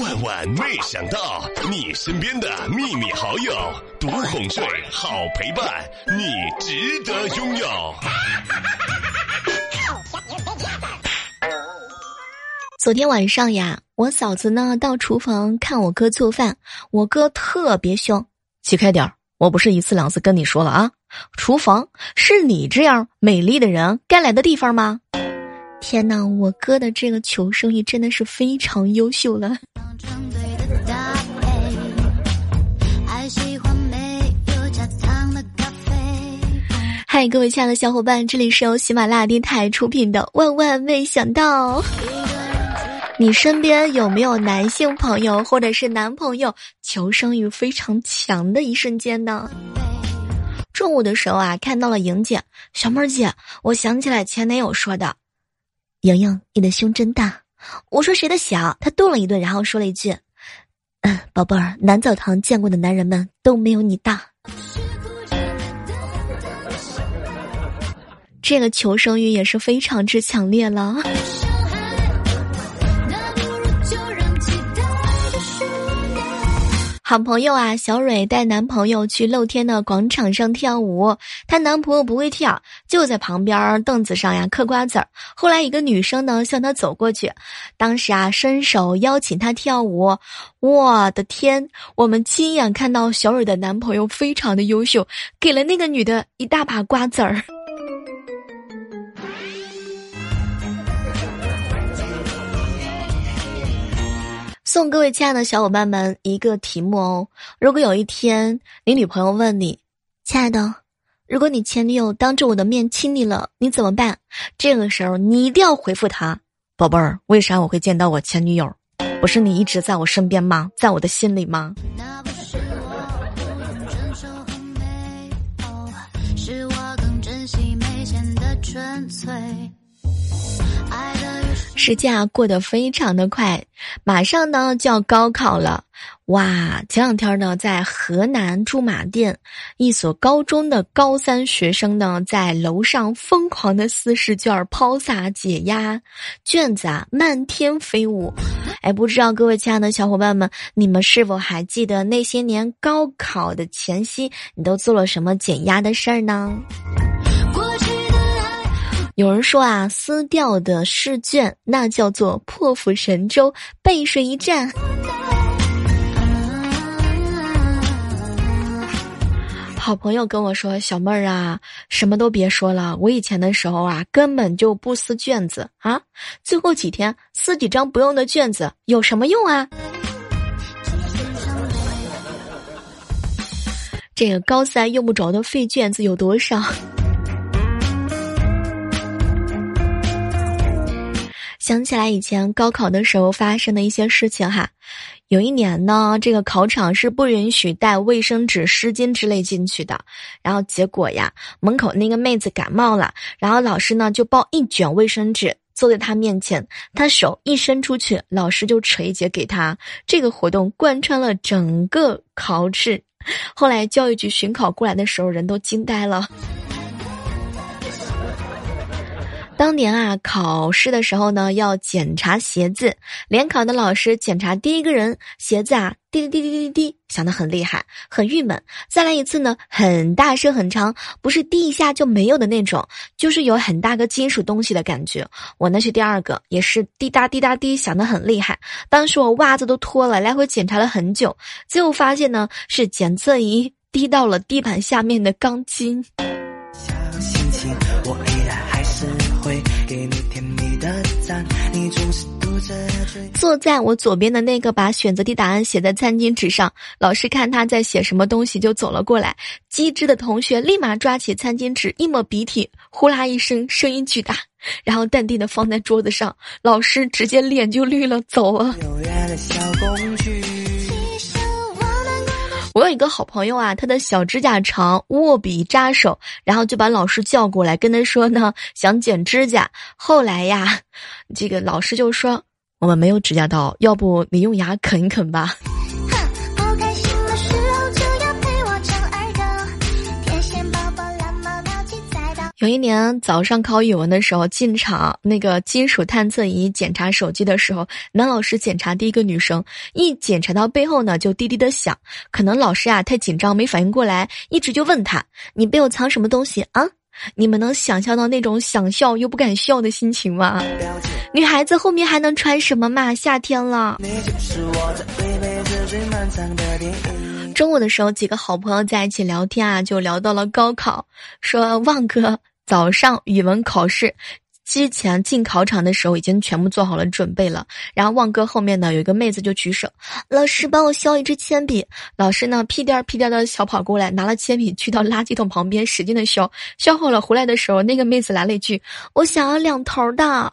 万万没想到，你身边的秘密好友，独哄睡，好陪伴，你值得拥有。昨天晚上呀，我嫂子呢到厨房看我哥做饭，我哥特别凶，起开点儿！我不是一次两次跟你说了啊，厨房是你这样美丽的人该来的地方吗？天哪，我哥的这个求生欲真的是非常优秀了。嗨，各位亲爱的小伙伴，这里是由喜马拉雅电台出品的《万万没想到》。你身边有没有男性朋友或者是男朋友求生欲非常强的一瞬间呢？中午的时候啊，看到了莹姐，小妹儿姐，我想起来前男友说的：“莹莹，你的胸真大。”我说谁的小？他顿了一顿，然后说了一句：“嗯，宝贝儿，南澡堂见过的男人们都没有你大。”这个求生欲也是非常之强烈了。好朋友啊，小蕊带男朋友去露天的广场上跳舞，她男朋友不会跳，就在旁边凳子上呀嗑瓜子儿。后来一个女生呢向他走过去，当时啊伸手邀请他跳舞。我的天，我们亲眼看到小蕊的男朋友非常的优秀，给了那个女的一大把瓜子儿。送各位亲爱的小伙伴们一个题目哦：如果有一天你女朋友问你，亲爱的，如果你前女友当着我的面亲你了，你怎么办？这个时候你一定要回复他，宝贝儿，为啥我会见到我前女友？不是你一直在我身边吗？在我的心里吗？纯粹时间啊过得非常的快，马上呢就要高考了，哇！前两天呢，在河南驻马店一所高中的高三学生呢，在楼上疯狂的撕试卷、抛洒解压，卷子啊漫天飞舞。哎，不知道各位亲爱的小伙伴们，你们是否还记得那些年高考的前夕，你都做了什么减压的事儿呢？有人说啊，撕掉的试卷那叫做破釜沉舟，背水一战。好朋友跟我说：“小妹儿啊，什么都别说了，我以前的时候啊，根本就不撕卷子啊，最后几天撕几张不用的卷子有什么用啊？”这个高三用不着的废卷子有多少？想起来以前高考的时候发生的一些事情哈，有一年呢，这个考场是不允许带卫生纸、湿巾之类进去的，然后结果呀，门口那个妹子感冒了，然后老师呢就抱一卷卫生纸坐在她面前，她手一伸出去，老师就扯一截给她。这个活动贯穿了整个考试，后来教育局巡考过来的时候，人都惊呆了。当年啊，考试的时候呢，要检查鞋子。联考的老师检查第一个人鞋子啊，滴滴滴滴滴滴，响得很厉害，很郁闷。再来一次呢，很大声很长，不是滴一下就没有的那种，就是有很大个金属东西的感觉。我那是第二个，也是滴答滴答滴，响得很厉害。当时我袜子都脱了，来回检查了很久，最后发现呢，是检测仪滴到了地板下面的钢筋。坐在我左边的那个把选择题答案写在餐巾纸上，老师看他在写什么东西，就走了过来。机智的同学立马抓起餐巾纸，一抹鼻涕，呼啦一声，声音巨大，然后淡定的放在桌子上。老师直接脸就绿了，走了。我有一个好朋友啊，他的小指甲长，握笔扎手，然后就把老师叫过来，跟他说呢，想剪指甲。后来呀，这个老师就说，我们没有指甲刀，要不你用牙啃一啃吧。有一年早上考语文的时候，进场那个金属探测仪检查手机的时候，男老师检查第一个女生，一检查到背后呢，就滴滴的响。可能老师啊太紧张没反应过来，一直就问他：“你背后藏什么东西啊？”你们能想象到那种想笑又不敢笑的心情吗？女孩子后面还能穿什么嘛？夏天了。中午的时候，几个好朋友在一起聊天啊，就聊到了高考，说旺哥早上语文考试。之前进考场的时候已经全部做好了准备了，然后旺哥后面呢有一个妹子就举手，老师帮我削一支铅笔。老师呢屁颠儿屁颠儿的小跑过来，拿了铅笔去到垃圾桶旁边使劲的削，削好了回来的时候，那个妹子来了一句：“我想要两头的。”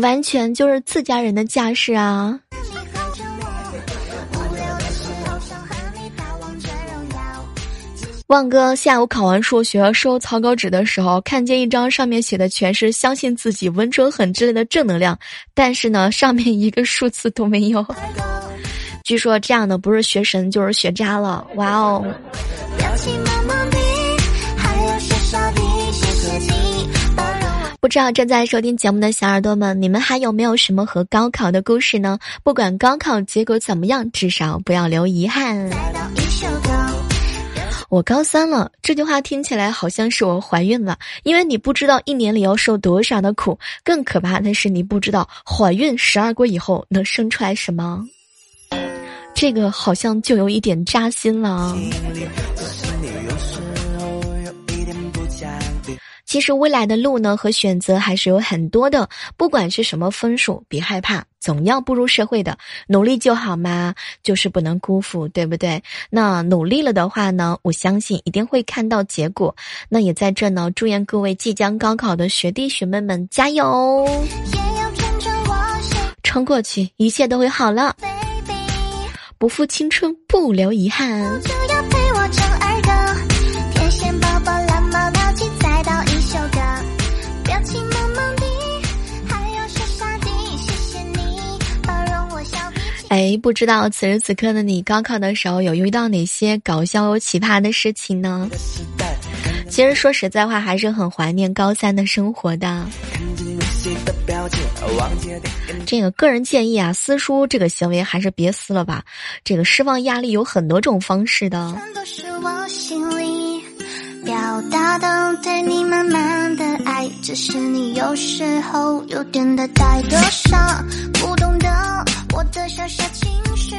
完全就是自家人的架势啊！旺哥下午考完数学收草稿纸的时候，看见一张上面写的全是“相信自己，文哲狠”之类的正能量，但是呢，上面一个数字都没有。据说这样的不是学神就是学渣了。哇哦！不知道正在收听节目的小耳朵们，你们还有没有什么和高考的故事呢？不管高考结果怎么样，至少不要留遗憾。来到我高三了，这句话听起来好像是我怀孕了，因为你不知道一年里要受多少的苦，更可怕的是你不知道怀孕十二个月以后能生出来什么，这个好像就有一点扎心了。其实未来的路呢和选择还是有很多的，不管是什么分数，别害怕，总要步入社会的，努力就好嘛，就是不能辜负，对不对？那努力了的话呢，我相信一定会看到结果。那也在这呢，祝愿各位即将高考的学弟学妹们加油，撑过去，一切都会好了，不负青春，不留遗憾。就要陪我儿的天线宝宝哎，不知道此时此刻的你，高考的时候有遇到哪些搞笑又奇葩的事情呢？其实说实在话，还是很怀念高三的生活的。这个个人建议啊，撕书这个行为还是别撕了吧。这个释放压力有很多种方式的。表达的对你满满的爱，只是你有时候有点的太多傻，不懂的小小情绪。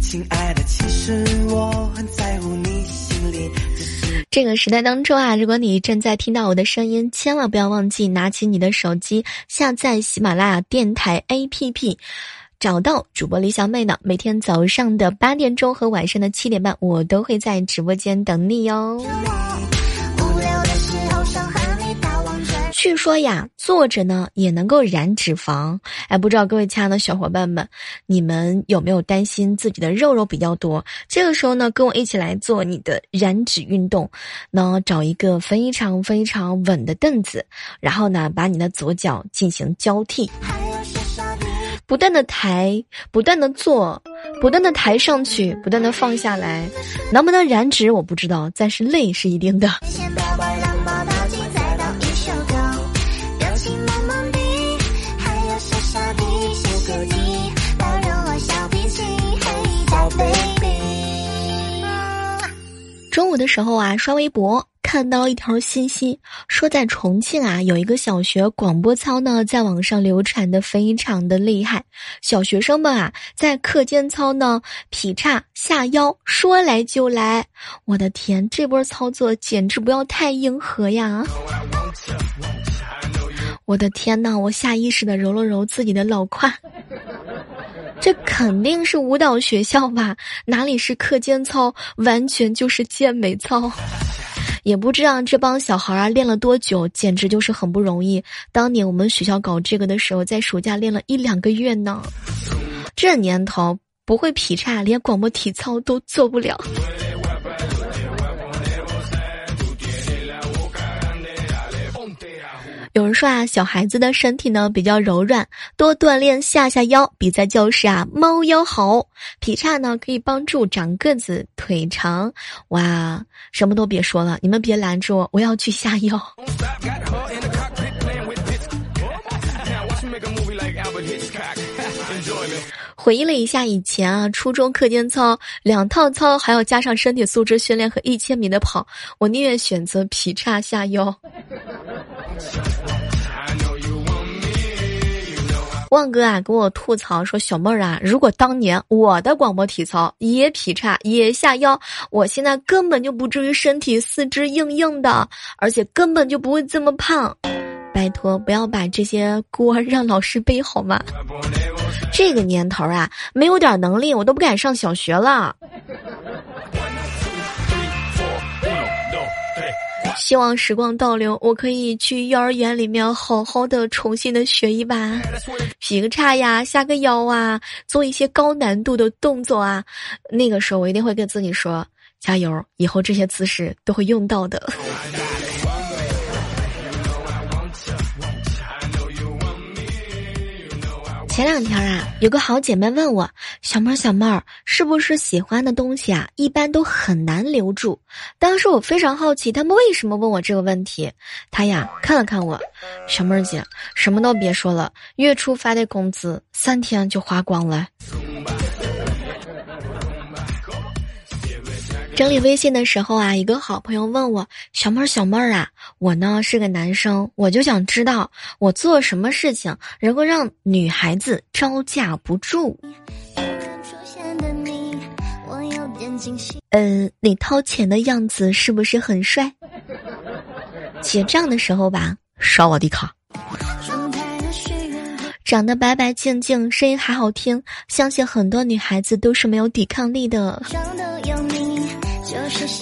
亲爱的，其实我很在乎你心里。这个时代当中啊，如果你正在听到我的声音，千万不要忘记拿起你的手机，下载喜马拉雅电台 APP，找到主播李小妹呢。每天早上的八点钟和晚上的七点半，我都会在直播间等你哟。据说呀，坐着呢也能够燃脂肪。哎，不知道各位亲爱的小伙伴们，你们有没有担心自己的肉肉比较多？这个时候呢，跟我一起来做你的燃脂运动。那找一个非常非常稳的凳子，然后呢，把你的左脚进行交替，不断的抬，不断的做，不断的抬上去，不断的放下来。能不能燃脂我不知道，但是累是一定的。中午的时候啊，刷微博看到一条信息，说在重庆啊有一个小学广播操呢，在网上流传的非常的厉害。小学生们啊，在课间操呢劈叉下腰，说来就来。我的天，这波操作简直不要太硬核呀！我的天呐，我下意识的揉了揉自己的老胯。这肯定是舞蹈学校吧？哪里是课间操，完全就是健美操。也不知道这帮小孩儿练了多久，简直就是很不容易。当年我们学校搞这个的时候，在暑假练了一两个月呢。这年头不会劈叉，连广播体操都做不了。有人说啊，小孩子的身体呢比较柔软，多锻炼下下腰，比赛就是啊猫腰好。劈叉呢可以帮助长个子、腿长。哇，什么都别说了，你们别拦住我，我要去下腰。回忆了一下以前啊，初中课间操两套操，还要加上身体素质训练和一千米的跑，我宁愿选择劈叉下腰。旺哥啊，跟我吐槽说：“小妹儿啊，如果当年我的广播体操也劈叉也下腰，我现在根本就不至于身体四肢硬硬的，而且根本就不会这么胖。拜托，不要把这些锅让老师背好吗？”这个年头啊，没有点能力，我都不敢上小学了。希望时光倒流，我可以去幼儿园里面好好的重新的学一把，劈个叉呀，下个腰啊，做一些高难度的动作啊。那个时候我一定会跟自己说，加油，以后这些姿势都会用到的。前两天啊，有个好姐妹问我：“小妹儿，小妹儿，是不是喜欢的东西啊，一般都很难留住？”当时我非常好奇，他们为什么问我这个问题。她呀，看了看我，小妹儿姐，什么都别说了，月初发的工资三天就花光了。整理微信的时候啊，一个好朋友问我：“小妹儿，小妹儿啊，我呢是个男生，我就想知道我做什么事情能够让女孩子招架不住。”嗯，你掏钱的样子是不是很帅？结账的时候吧，刷我的卡。长得白白净净，声音还好听，相信很多女孩子都是没有抵抗力的。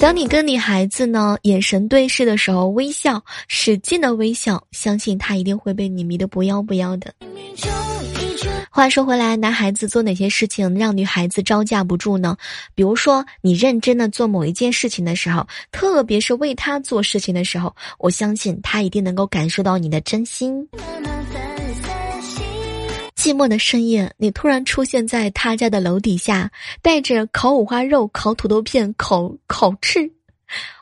当你跟女孩子呢眼神对视的时候，微笑，使劲的微笑，相信她一定会被你迷得不要不要的。话说回来，男孩子做哪些事情让女孩子招架不住呢？比如说，你认真的做某一件事情的时候，特别是为他做事情的时候，我相信他一定能够感受到你的真心。寂寞的深夜，你突然出现在他家的楼底下，带着烤五花肉、烤土豆片、烤烤翅，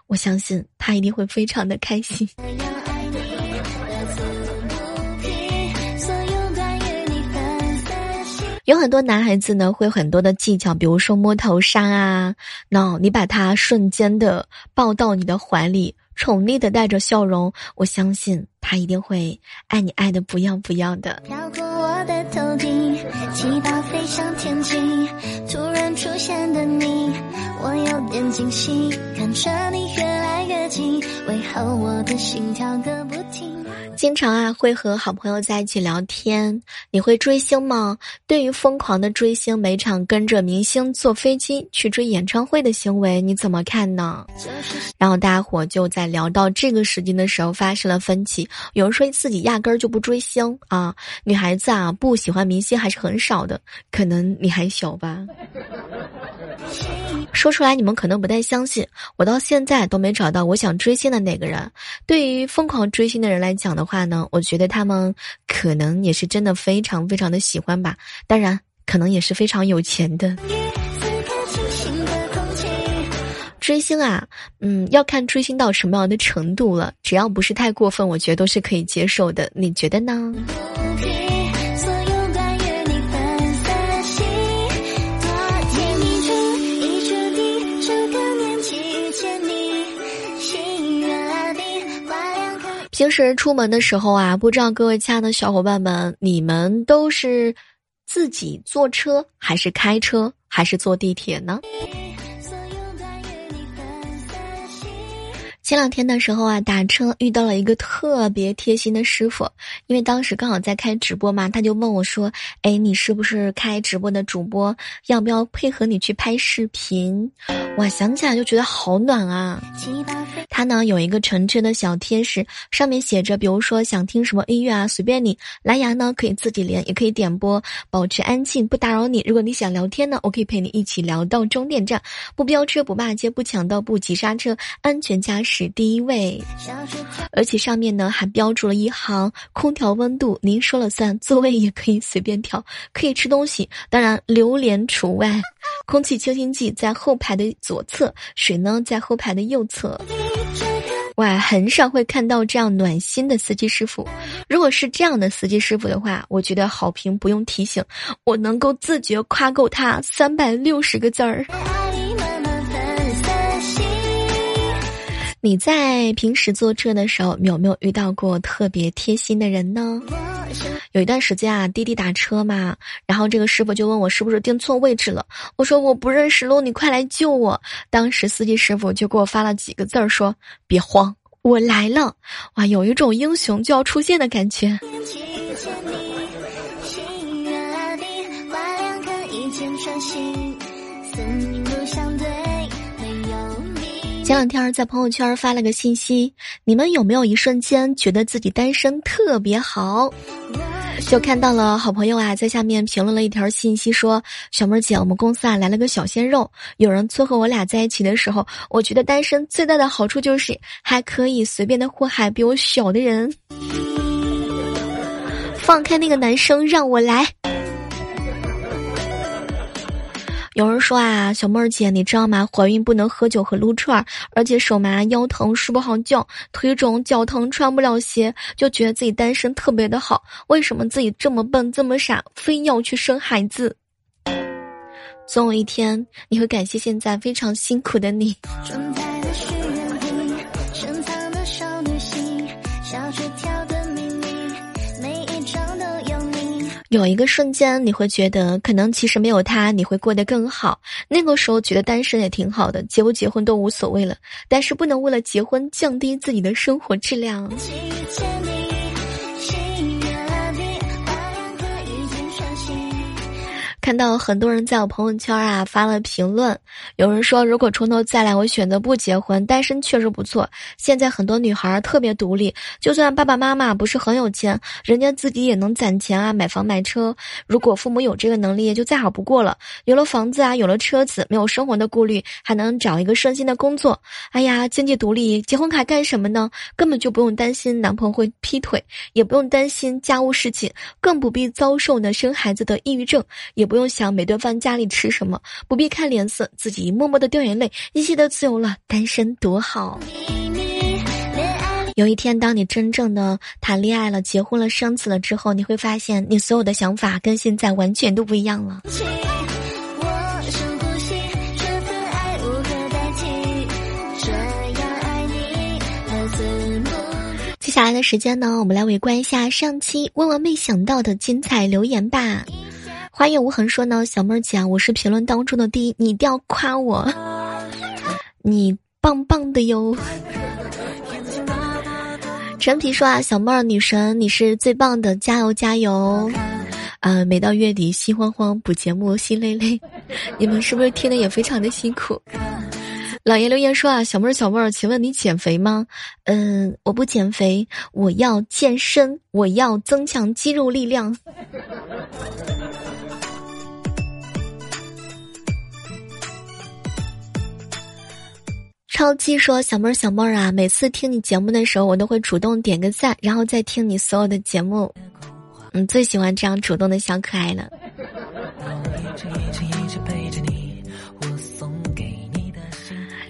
我相信他一定会非常的开心。有很多男孩子呢，会很多的技巧，比如说摸头杀啊，那你把他瞬间的抱到你的怀里，宠溺的带着笑容，我相信他一定会爱你爱的不要不要的。的头顶，祈祷飞上天际。突然出现的你，我有点惊喜。看着你越来越近，为何我的心跳个不？经常啊，会和好朋友在一起聊天。你会追星吗？对于疯狂的追星，每场跟着明星坐飞机去追演唱会的行为，你怎么看呢？然后大家伙就在聊到这个时间的时候发生了分歧。有人说自己压根儿就不追星啊，女孩子啊不喜欢明星还是很少的，可能你还小吧。说出来你们可能不太相信，我到现在都没找到我想追星的那个人。对于疯狂追星的人来讲的话呢，我觉得他们可能也是真的非常非常的喜欢吧，当然可能也是非常有钱的。追星啊，嗯，要看追星到什么样的程度了，只要不是太过分，我觉得都是可以接受的。你觉得呢？平时出门的时候啊，不知道各位亲爱的小伙伴们，你们都是自己坐车，还是开车，还是坐地铁呢？前两天的时候啊，打车遇到了一个特别贴心的师傅，因为当时刚好在开直播嘛，他就问我说：“哎，你是不是开直播的主播？要不要配合你去拍视频？”哇，想起来就觉得好暖啊！它呢有一个纯真的小贴士，上面写着，比如说想听什么音乐啊，随便你。蓝牙呢可以自己连，也可以点播，保持安静，不打扰你。如果你想聊天呢，我可以陪你一起聊到终点站，不飙车，不骂街，不抢道，不急刹车，安全驾驶第一位。而且上面呢还标注了一行：空调温度您说了算，座位也可以随便调，可以吃东西，当然榴莲除外。空气清新剂在后排的左侧，水呢在后排的右侧。哇，很少会看到这样暖心的司机师傅。如果是这样的司机师傅的话，我觉得好评不用提醒，我能够自觉夸够他三百六十个字儿。你在平时坐车的时候，有没有遇到过特别贴心的人呢？有一段时间啊，滴滴打车嘛，然后这个师傅就问我是不是订错位置了，我说我不认识路，你快来救我。当时司机师傅就给我发了几个字儿，说别慌，我来了。哇，有一种英雄就要出现的感觉。前两天在朋友圈发了个信息，你们有没有一瞬间觉得自己单身特别好？就看到了好朋友啊在下面评论了一条信息，说小妹姐，我们公司啊来了个小鲜肉，有人撮合我俩在一起的时候，我觉得单身最大的好处就是还可以随便的祸害比我小的人。放开那个男生，让我来。有人说啊，小妹儿姐，你知道吗？怀孕不能喝酒和撸串，而且手麻、腰疼、睡不好觉、腿肿、脚疼、穿不了鞋，就觉得自己单身特别的好。为什么自己这么笨、这么傻，非要去生孩子？总有一天，你会感谢现在非常辛苦的你。有一个瞬间，你会觉得可能其实没有他，你会过得更好。那个时候觉得单身也挺好的，结不结婚都无所谓了。但是不能为了结婚降低自己的生活质量。看到很多人在我朋友圈啊发了评论，有人说如果从头再来，我选择不结婚，单身确实不错。现在很多女孩特别独立，就算爸爸妈妈不是很有钱，人家自己也能攒钱啊，买房买车。如果父母有这个能力，就再好不过了。有了房子啊，有了车子，没有生活的顾虑，还能找一个顺心的工作。哎呀，经济独立，结婚还干什么呢？根本就不用担心男朋友会劈腿，也不用担心家务事情，更不必遭受呢生孩子的抑郁症，也。不用想每顿饭家里吃什么，不必看脸色，自己默默的掉眼泪，一切都自由了，单身多好。有一天，当你真正的谈恋爱了、结婚了、生子了之后，你会发现，你所有的想法跟现在完全都不一样了。接下来的时间呢，我们来围观一下上期万万没想到的精彩留言吧。花月无痕说呢，小妹儿姐，我是评论当中的第一，你一定要夸我，你棒棒的哟。陈皮说啊，小妹儿女神，你是最棒的，加油加油！啊，每到月底心慌慌，补节目心累累，你们是不是听的也非常的辛苦？老爷留言说啊，小妹儿小妹儿，请问你减肥吗？嗯，我不减肥，我要健身，我要增强肌肉力量。超七说：“小妹儿，小妹儿啊，每次听你节目的时候，我都会主动点个赞，然后再听你所有的节目。嗯，最喜欢这样主动的小可爱了。”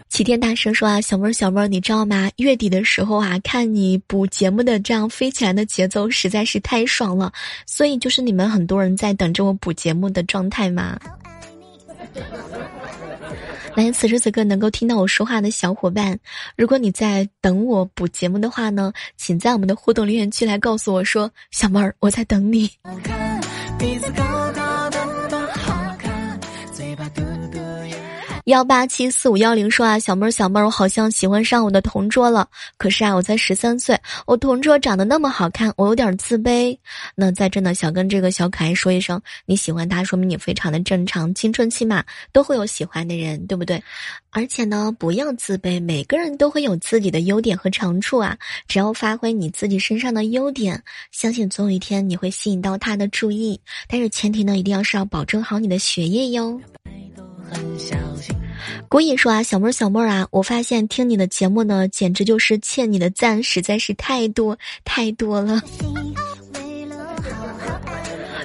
齐天大圣说：“啊，小妹儿，小妹儿，你知道吗？月底的时候啊，看你补节目的这样飞起来的节奏，实在是太爽了。所以就是你们很多人在等着我补节目的状态嘛。”来，此时此刻能够听到我说话的小伙伴，如果你在等我补节目的话呢，请在我们的互动留言区来告诉我说：“小妹儿，我在等你。”看彼此幺八七四五幺零说啊，小妹儿小妹儿，我好像喜欢上我的同桌了。可是啊，我才十三岁，我同桌长得那么好看，我有点自卑。那在这呢，想跟这个小可爱说一声，你喜欢他，说明你非常的正常。青春期嘛，都会有喜欢的人，对不对？而且呢，不要自卑，每个人都会有自己的优点和长处啊。只要发挥你自己身上的优点，相信总有一天你会吸引到他的注意。但是前提呢，一定要是要保证好你的学业哟。古影说啊，小妹儿小妹儿啊，我发现听你的节目呢，简直就是欠你的赞，实在是太多太多了。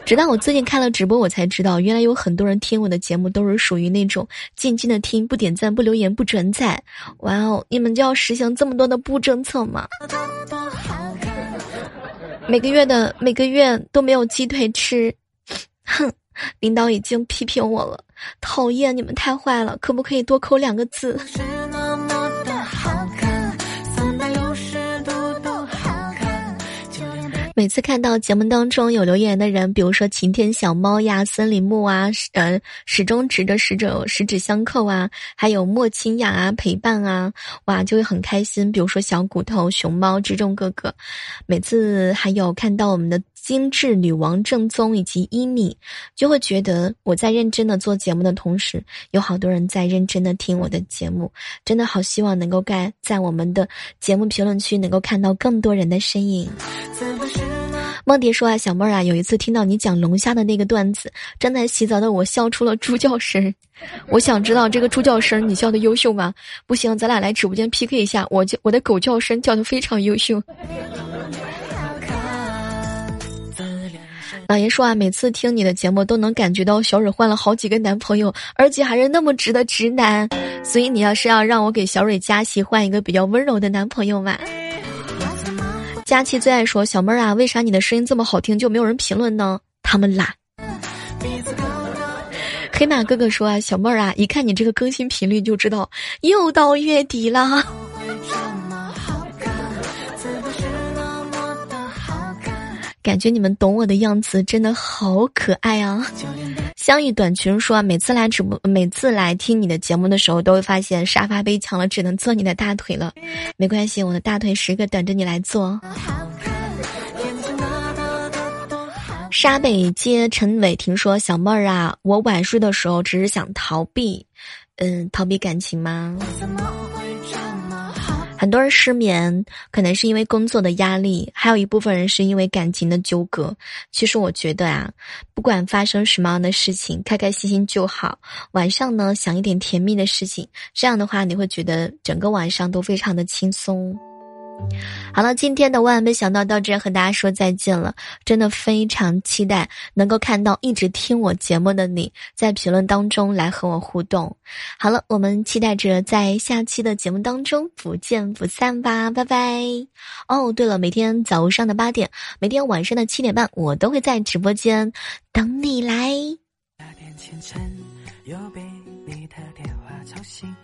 直到我最近开了直播，我才知道，原来有很多人听我的节目都是属于那种静静的听，不点赞、不留言、不转载。哇哦，你们就要实行这么多的不政策吗？每个月的每个月都没有鸡腿吃，哼。领导已经批评我了，讨厌你们太坏了，可不可以多扣两个字？每次看到节目当中有留言的人，比如说晴天小猫呀、森林木啊，呃，始终直着使者十指相扣啊，还有莫清雅啊陪伴啊，哇，就会很开心。比如说小骨头、熊猫、之中哥哥，每次还有看到我们的精致女王正宗以及伊米，就会觉得我在认真的做节目的同时，有好多人在认真的听我的节目，真的好希望能够盖在我们的节目评论区能够看到更多人的身影。梦蝶说啊，小妹儿啊，有一次听到你讲龙虾的那个段子，正在洗澡的我笑出了猪叫声。我想知道这个猪叫声你笑的优秀吗？不行，咱俩来直播间 PK 一下，我叫我的狗叫声叫的非常优秀。老爷说啊，每次听你的节目都能感觉到小蕊换了好几个男朋友，而且还是那么直的直男，所以你要是要让我给小蕊佳琪，换一个比较温柔的男朋友嘛。佳琪最爱说：“小妹儿啊，为啥你的声音这么好听就没有人评论呢？他们懒。”黑马哥哥说：“啊，小妹儿啊，一看你这个更新频率就知道又到月底了。”感觉你们懂我的样子真的好可爱啊！相遇短裙说，每次来直播，每次来听你的节目的时候，都会发现沙发被抢了，只能坐你的大腿了。没关系，我的大腿时刻等着你来坐。沙北街陈伟霆说：“小妹儿啊，我晚睡的时候只是想逃避，嗯，逃避感情吗？”很多人失眠，可能是因为工作的压力，还有一部分人是因为感情的纠葛。其实我觉得啊，不管发生什么样的事情，开开心心就好。晚上呢，想一点甜蜜的事情，这样的话，你会觉得整个晚上都非常的轻松。好了，今天的万没想到到这和大家说再见了，真的非常期待能够看到一直听我节目的你在评论当中来和我互动。好了，我们期待着在下期的节目当中不见不散吧，拜拜。哦，对了，每天早上的八点，每天晚上的七点半，我都会在直播间等你来。那天清晨又被你的电话吵醒